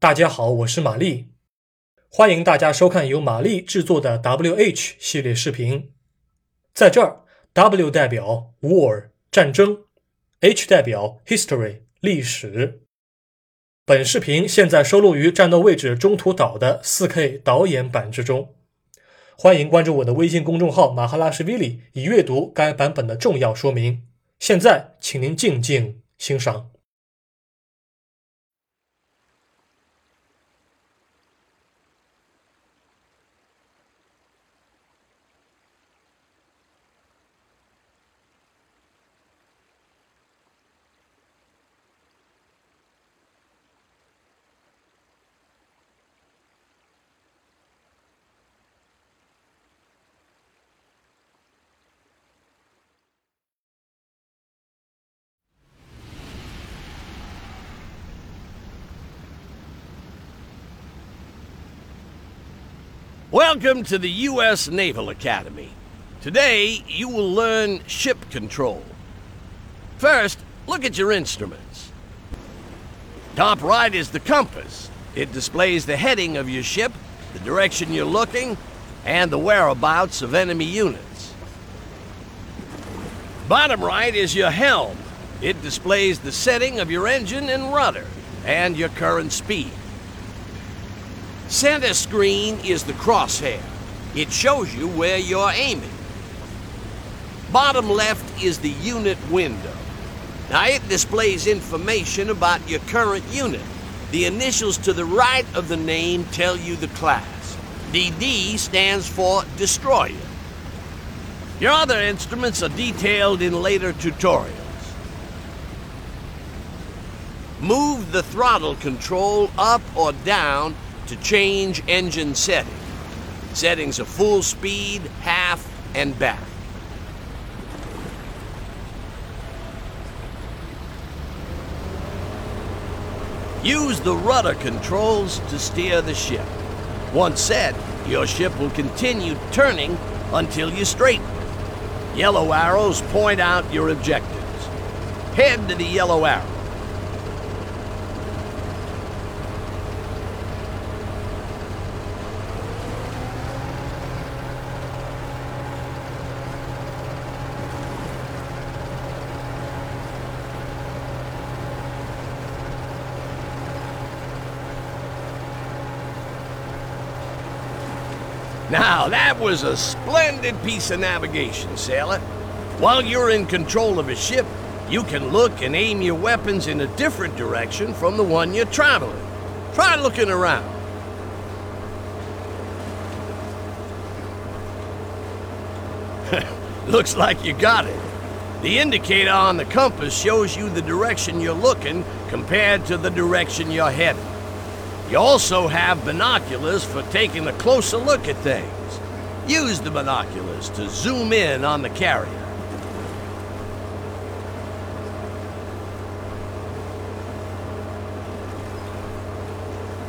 大家好，我是玛丽，欢迎大家收看由玛丽制作的 WH 系列视频。在这儿，W 代表 War 战争，H 代表 History 历史。本视频现在收录于战斗位置中途岛的 4K 导演版之中。欢迎关注我的微信公众号马哈拉什 v 里，以阅读该版本的重要说明。现在，请您静静欣赏。Welcome to the U.S. Naval Academy. Today, you will learn ship control. First, look at your instruments. Top right is the compass. It displays the heading of your ship, the direction you're looking, and the whereabouts of enemy units. Bottom right is your helm. It displays the setting of your engine and rudder, and your current speed. Center screen is the crosshair. It shows you where you're aiming. Bottom left is the unit window. Now it displays information about your current unit. The initials to the right of the name tell you the class. DD stands for Destroyer. Your other instruments are detailed in later tutorials. Move the throttle control up or down to change engine setting. Settings are full speed, half, and back. Use the rudder controls to steer the ship. Once set, your ship will continue turning until you straighten. Yellow arrows point out your objectives. Head to the yellow arrow. Now, that was a splendid piece of navigation, sailor. While you're in control of a ship, you can look and aim your weapons in a different direction from the one you're traveling. Try looking around. Looks like you got it. The indicator on the compass shows you the direction you're looking compared to the direction you're headed. You also have binoculars for taking a closer look at things. Use the binoculars to zoom in on the carrier.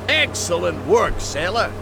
Excellent work, sailor.